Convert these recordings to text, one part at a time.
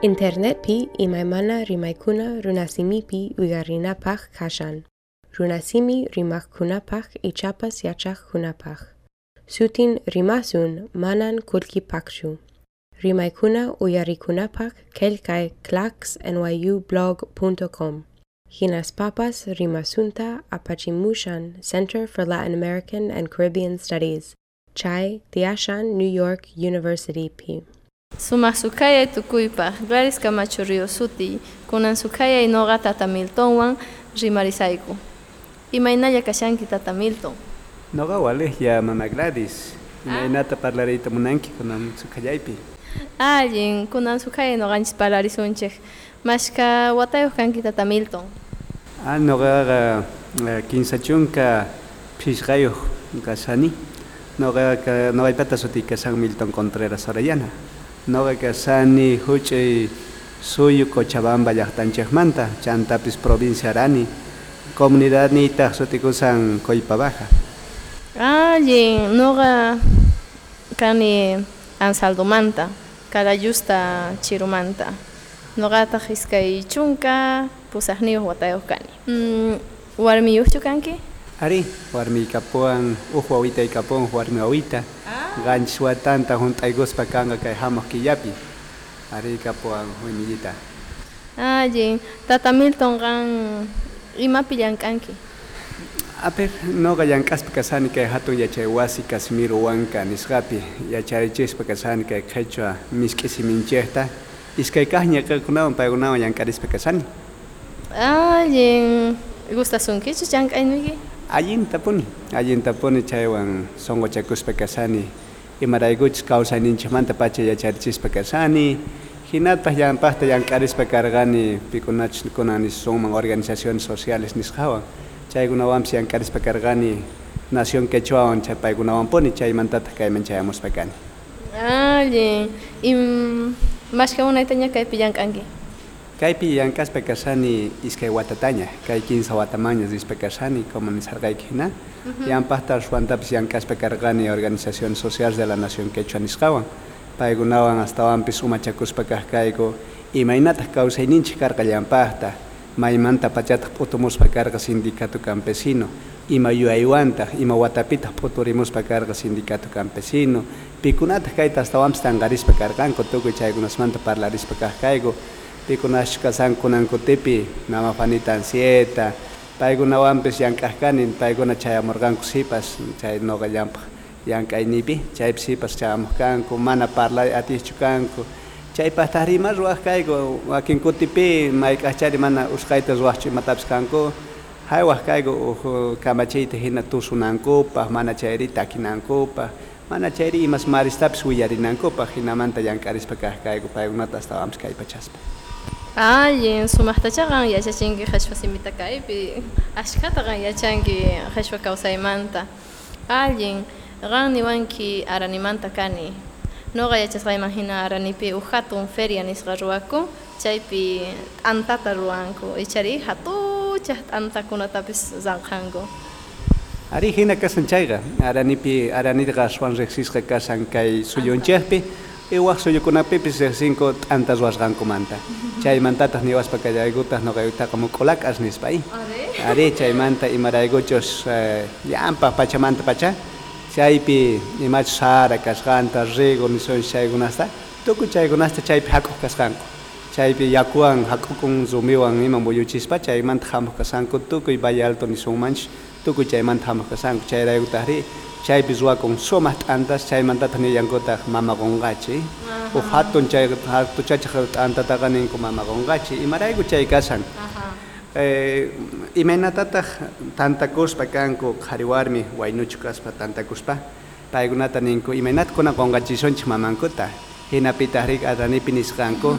Internetpi imaymana rimaykuna runasimipi uyarinapak kashan. Runasimi rimakkunapaq ichapas yachaqkunapaq. Sutin rimasun manan kulkipakshu. Rimaykuna uyarikunapaq kelkay clacksnyublog.com. Hinas papas rimasunta apachimushan Center for Latin American and Caribbean Studies. Chai Tiashan New York University P. Sumaq sukaya tukuypaq Gladys Camacho Río Suti kunan sukaya inoqa tata Miltonwan rimarisayku. Imaynalla kashanki tata Milton. Noqa walejya mama Gladys. Imaynata parlariyta munanki kunan sukayaypi. Allin kunan sukaya noqanchis parlarisunchik. Mashka watayuq kanki tata Milton. Ah, noqaqa kinsa chunka phishqayuq kasani. Noqaqa noqaypata sutika San Milton Contreras Orellana. Noqa kasani huch'uy suyu Cochabamba llaqtanchikmanta Chantapis provincia Arani. Comunidad niytaq sutikusan Coipa Baja. Allin noqa kani Ansaldomanta, Calayusta Chirumanta. Noqataq iskay chunka pusaqniyuq watayuq kani. Mm, warmiyuqchu kanki? Ari, warmi kapuan, uj wawita ikapuan warmi wawita. Ganchis watanta hunt'aykuspa kanqa kay hamuq killapi. Ari kapuan warmiyita. Allin, tata Milton qan imapi llamk'anki? Aper, noqa llank'aspa kasani kay hatun yachay wasi Casimiro Huanca nisqapi yacharichispa kasani kay qhechua misk'i siminchikta. Iskay kaq ñaqiqkunawan paykunawan llank'arispa kasani. Allin, gustasunkichu llamk'aynuyki? Allinta puni, allinta puni chaywan songochakuspa kasani. Imaraykuchus kawsayninchikmanta pacha yacharichispa kasani. Hinatpas llampaqta llank'arispa karqani pikunachus kunan sunman organizaciones sociales nisqawan. Chaykunawanpis llank'arispa karqani Nación Quechuawan chay paykunawan puni chaymantataq kayman chayamuspa kani. Allin, im mashka unaytaña kaypi llank'anki? Kaypi llank'aspa kasani iskay watataña, kay kinsa watamañas nisarqayki hina. Llampaqta ruwantapas llank'aspa karqani organizaciones sociales de la Nación Quechua nisqawan. Paykunawan astawanpis umachakuspa kaq kayku imaynataq kawsayninchik karqa llampaqta. Maymanta pachataq p'utumuspa karqa sindicato campesino. Ima yuyaywantaq, ima watapitaq p'uturimuspa karqa sindicato campesino. Pikunataq kayta astawanpis tanqarispa karqanku tukuy chaykunasmanta parlarispa kaq kayku. Pikunash kasan kunan kutipi, mama Juanita Ansieta, paykunawanpis llank'aqkani, paykuna chayamurqanku sipas, chay noqa llampaq llank'aynipi, chaypi sipas chayamuq mana parlay atiychu kanku. Chaypaqtaq rima ruwaq kayku, wakin kutipi mayk'aqchari mana usqayta ruwaqchu imatapis kanku. Haywaq kayku uj kamachiyta hina tusunankupaq, mana chayri takinankupaq, mana chayri imas maristapis willarinankupaq, hinamanta llank'arispa kaq kayku paykunata astawanpis kay pachaspa. Allin, sumaqtachaqa yachachinki qhechwa simita kaypi, ashkhata qan yachanki qhechwa kawsaymanta. Allin, qan niwanki aranimanta kani. Noqa yachasqayman hina aranipi uj hatun feria nisqa ruwaku, chaypi t'antata ruwanku, ichari hatuchaq t'antakunatapis zanqanku. Ari hina kasan chayqa, aranipi aranitaqa ruwan riqsisqa kasan kay suyunchikpi, iwaq suyukunapipis riqsinku t'anta ruwasqankumanta. Chaymantataq niwaspa kallaykutaq noqaytaqa muq'ulak'as nispay. Ari chaymanta imaraykuchus llampaq pachamanta pacha, chaypi imachus sara kasqanta, rigo nisunchik chaykunasta, tukuy chaykunasta chaypi hak'uq kasqanku. Chaypi yakuwan hak'ukun rumiwan ima muyuchispa chaymanta hamuq kasqanku tukuy Valle Alto nisunmanchik, tukuy chaymanta hamuq kasqanku chayraykutaqri chaypi ruwakun sumaq t'antas chaymantataq nillankutaq mama qunqachi. Uj hatun chay hatuchachaq t'antataqa ninku mama qunqachi, imarayku chay kasan. Imaynatataq tantakuspa kanku qhari warmi waynuchu kaspa tantakuspa paykunata ninku. Imaynata kunan qunqachisunchik mamankuta. Hinapitaq rik aranipi nisqanku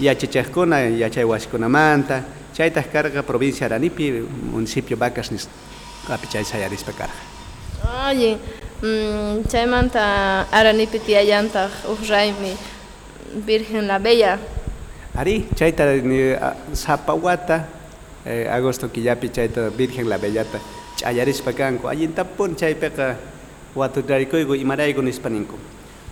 yachachiqkuna yachay wasikunamanta chaytaq karqa provincia aranipi municipio vacas api chay sayarispa karqa Oye, mm, chaymanta aranipi tiyallantaq uq raymi Virgen la Bella. ari chayta ni a- sapa wata eh, agosto killapi chayta virgen la bellata ch'ayarispa kanku allintapun chaypiqa watutarikuyku imarayku nispa ninku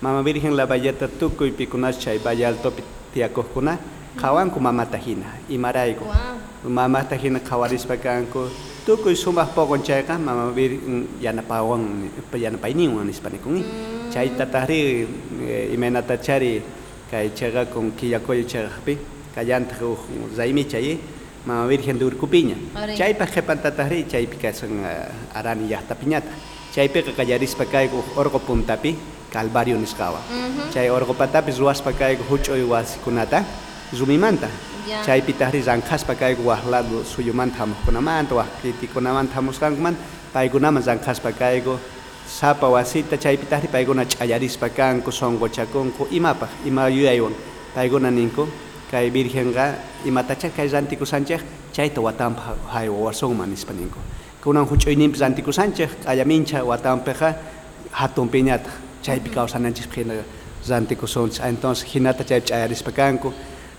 mama virgen la bellata tukuypi kunash chay valle altopi tiyakuqkuna qhawanku mamata hina imarayku Wow. mamata hina qhawarispa kanku tukuy sumaq poqon chayqa mama virgen yanapawan yanapayninwan nispa nikuni chaytataqri eh, imaynata chari kay chayqa con killakoyo chayqapi kallantaq uj raymi chay mama virgen de urkupiña Ari. chaypa qhipantataqri chaypi kasan uh, arani llaqtapiñata chaypiqa qallarispa kayku uj orqo puntapi calvario nisqawa chay orqopatapis ruwaspa kayku huch'uy wasikunata rumimanta Ya. chaypitaqri ranqaspa kayku waq lado suyumanta hamuqkunamanta waq kitikunamanta hamusqankuman paykunaman ranqaspa kayku sapa wasita chaypitaqri paykuna ch'allarispa kanku sonqochakunku imapaq ima yuyaywan paykuna ninku kay virgenqa imatacha kay rantikusanchik chayta watanpa hay wawasunman nispa ninku kunan huch'uyninpi rantikusanchik q'allamincha watanpiqa hatun piñata chaypi kawsananchik hina rantikusunchik entonces hinata chaypi ch'ayarispa kanku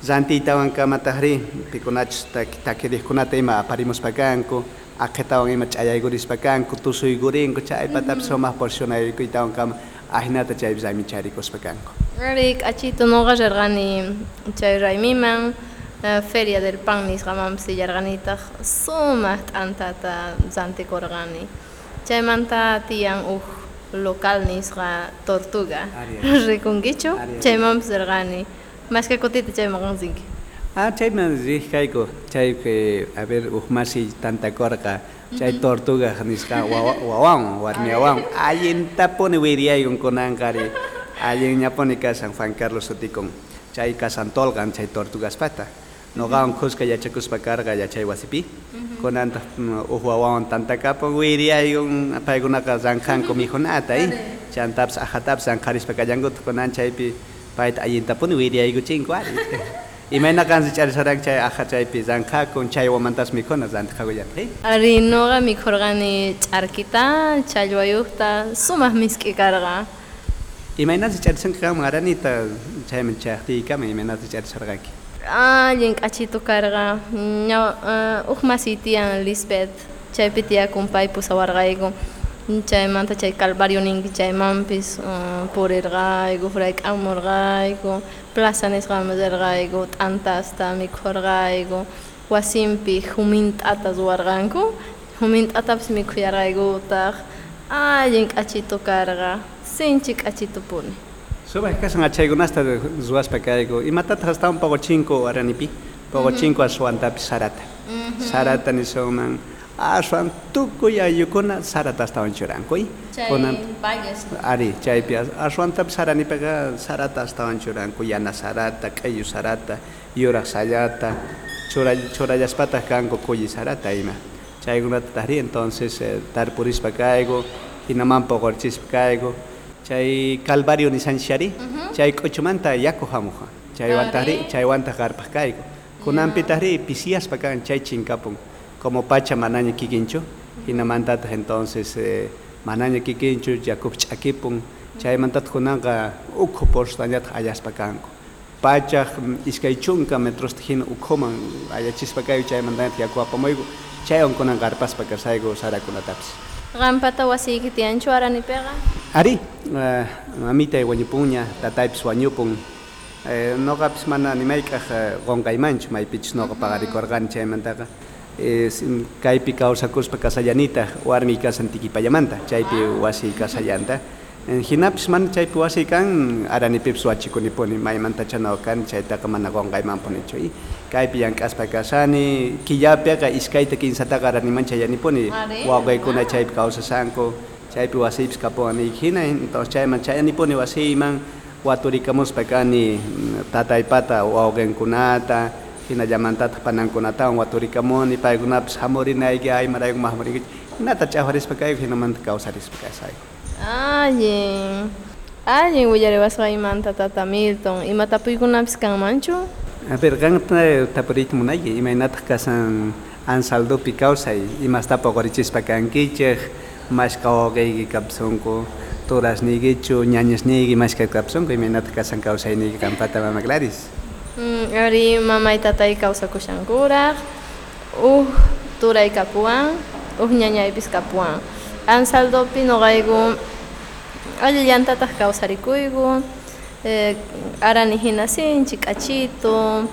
rantiytawan kamataqri pikunachus taki- takiriqkunata ima aparimuspa kanku aqhetawan ima ch'ayaykurispa kanku tusuykurinku chaypatapis sumaq porcionaykuytawan kama ahinata chaypi raymicharikuspa kanku Ari k'achito noqa rirqani chay raymiman eh, Feria del Pan nisqamanpis yarqanitaq sumaq t'antata rantikurqani. Chaymanta tiyan uj local lokalnisqa tortuga. Rikunkichu chayman sergani mashka kutita chayman qunsinki ah chayman rij kayku chay a ver uj masi tantakorqa chay tortuga nisqa wawan warmiawan. Allintapuni wiriaykun kunankari. Allin ñapuni kasan juan carlos sutikun chay kasantolqan chay tortugaspata noqawan qusqa yachakuspa karqa yachay wasipi. Kunanta uj wawawan tantakapun wiriyaykun paykunaqa ranqanku mikhunata y chantapis ajatapas ranqarispa kallankuta kunan chaypi payta allintapuni wiriyaykuchinku ari imayna kansi charisaran chay aja chaypi ranqakun chaywamantas mikhuna rantiqakullan hey Ari noqa mikhurqani ch'arkita, challwayuqta, sumaq misk'i karqa. imaynasi charisanka kaman aranita chayman chayaqtiykaman imaynasi charisarqanki Allin k'achito karqa. Ña uh, uj masi tiyan Lisbeth. Chaypi tiyakun pay pusawarqayku. Chaymanta chay Calvario ninki chaymanpis uh, purirqayku, frayk'amurqayku, plaza nisqaman rirqayku, t'antasta mikhurqayku, wasinpi humint'ata ruwarqanku, humint'atapis mikhuyarqaykutaq. Allin k'achito karqa. Sinchi k'achito puni. Suba que son achego nasta de zuas pecaigo y mata hasta un poco cinco aranipi, poco cinco a suanta sarata. Sarata ni sonan a suan tuku yukuna sarata hasta un churankoi. Konan ari chai pias a suanta sarani pega sarata hasta un churanko yana sarata, kayu sarata, yura sayata, chura chura yaspata kanko sarata ima. Tari entonces eh, tarpuris pecaigo y naman poco chis chay calvario nisanshari chay quchumanta yakuhamuha chay wantari chay wanta garpas kayku kunampitari pisiaspa kan chay chinkapun como pacha manaña kikinchu hinamantataj entonces eh, manaña kikinchu yakup ch'akipun chaymantat kunanqa ukhu porstañataj allaspa kanku pachaj mm, iskay chunka metrosta hina ukhuman allachispa kayu chaymantañat yaku apamoyku chaywan kunan garpaspa karsayku sarakunatapis qampata wasiyki tiyanchu aranipiqa Ari, mamita wañupunña, tataypis wañupun. Eh, noqapis mana nimayk'aq uh, qonqaymanchu maypichis noqa paqarikurqani chaymantaqa. Eh, kaypi kawsakuspa kasallanitaq warmi kasan tikipallamanta, chaypi wasi kasallanta. Eh, hinapis mana chaypi wasi kan aranipipis wachikunipuni maymantacha no kan chaytaqa mana qonqaymanpunichu. Y kaypi llank'aspa kasani, killapiqa iskayta kinsataqa aranimancha yanipuni, Ari. wawqiykuna chaypi kawsasanku. Chaypi wasipis hina entonces chayman chayanipuni wasiyman waturikamuspa kani mm, tataypata wawqinkunata hinallamantataq panankunatawan waturikamuni paykunapis hamurinayki aymarayku mahmurinkichik hinata ch'awarispa kayku hinamanta kawsarispa kasayku Allin. Allin willariwasqaymanta tata Milton. Imatapuykunapis kanmanchu? A ver, ganta tapurit munayi, imaynataq kasan ansaldopi kawsay, imastapa qurichispa kankichej, mashqawaqayki kapsunku, turasnikichu, ñañasniyki mashka kapsunku, imaynataq kasan kawsayniyki kampata mama Claris. Mm, ari mamay tatay kawsakushankuraq, uj turay kapuwan, uj ñañaypis kapuwan. Ansaldopi noqayku allillañataq kawsarikuyku, eh, arani hina sinchi k'achito,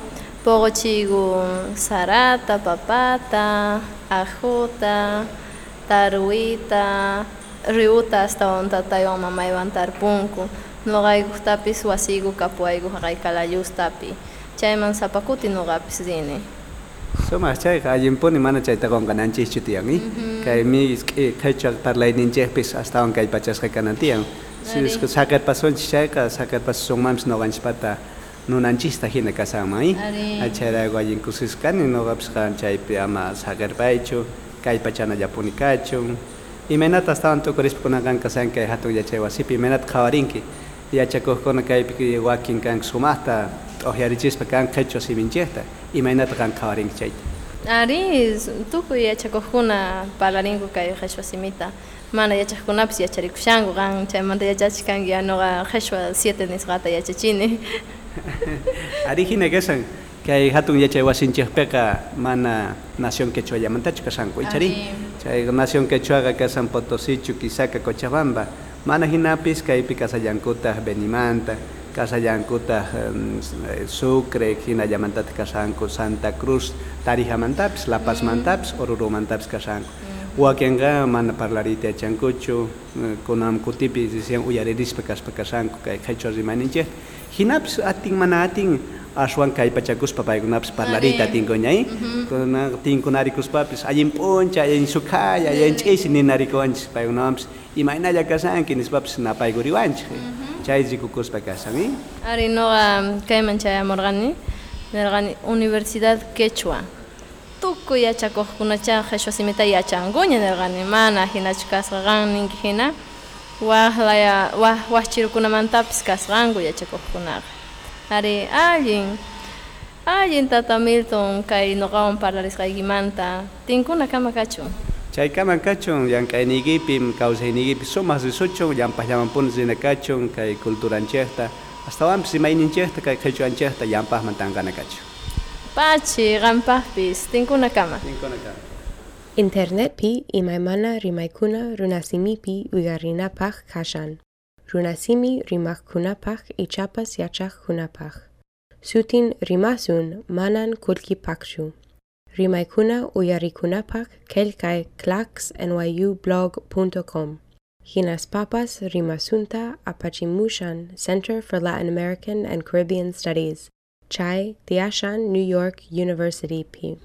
pogochigu sarata, papata, ajuta, taruita, riuta astawan tataywan mamaywan tarpunku. Nuqaykutapis wasigu kapuaygu haqay kalayustapi. Chayman sapakuti nuqapis rini. Sumaq chayqa allinpuni mana chayta qunqananchikchu tiyanmi. Kay mi qhichwa parlayninchikpis astawan kay pachasqa kanan tiyan. Si es que sacar pasunchik chayqa sacar pasunmanpis nuqanchikpata nunanchista hina kasanman. Achayraqa allinkusisqani nuqapis chaypi ama sakarpaychu, kay pachanallapuni kachun imanata tanto correspona kanka sanka hatun yachay wasipi imanata qhawarinki yachakujkuna kaypi wakin kan sumajta ohyarichispa kan qhechu siminchejta imaynata kan qhawarinki chayta ari tukuy yachakujkuna palarinku kay qhechwa simita mana yachakkunapis yacharikushanku qan chaymanta yachachkanki ya no noqa qhechwa siete nisqata yachachini ari hina kesan kay hatun yachay wasinchikpiqa mana nación quechuallamantachu kasanku ichari. Chay nación quechuaqa kasan Potosichu, Quisaca, Cochabamba. Mana hinapis kaypi kasallankutaq Benimanta, kasallankutaq um, Sucre, hinallamantata kasanku Santa Cruz, Tarihamantapis, La Pazmantapis, Orurumantapis kasanku. Wakinqa mana parlarita yachankuchu, kunam kutipi dicen uyaririspa kaspa kasanku kay qhichwa rimaninchik. Hinapis atin mana atin ashwan kay pachakuspa paykunapas parlarita tinkuñay. Kuna tinkunaricuspapis allin p'uncha, allin sukhaya, allin ch'isi ninarikuwanchik paykunawanpis imaynalla kasanki nispapis napaykuriwanchik. Chay rikukuspa kasan. Ari nuqa kayman chayamurqani, nirqani Universidad Quechua. Tukuy yachakuqkunacha qhichwa simita yachankuña nirqani, mana hinachu kasqaqa ninki hina. Waqlaya waq waqchirukunamantapis kasqanku yachakuqkunaqa. Ari allin allin tata Milton kay nuqawan parlarisqaykimanta tinkuna kama kachun. Chaykaman kachun llank'ayniykipim kawsayniykipim sumaq risuchun llampaqllamanpuni rina kachun kay culturanchikta astawanpis imayninchikta kay qhichwanchikta llampaqman tankana kachun. Pachi qampaqpis tinkuna kama. Tinkuna kama. Internetpi imaymana rimaykuna runasimipi uyarinapaq kashan. Runasimi rimaqkunapaq ichapas yachaqkunapaq. Sutin rimasun manan kullkipaqchu. Rimaykuna uyarikunapaq kelkay clacksnyublog.com. Hinas papas rimasunta apachimushan Center for Latin American and Caribbean Studies. Chai Tiashan New York University P.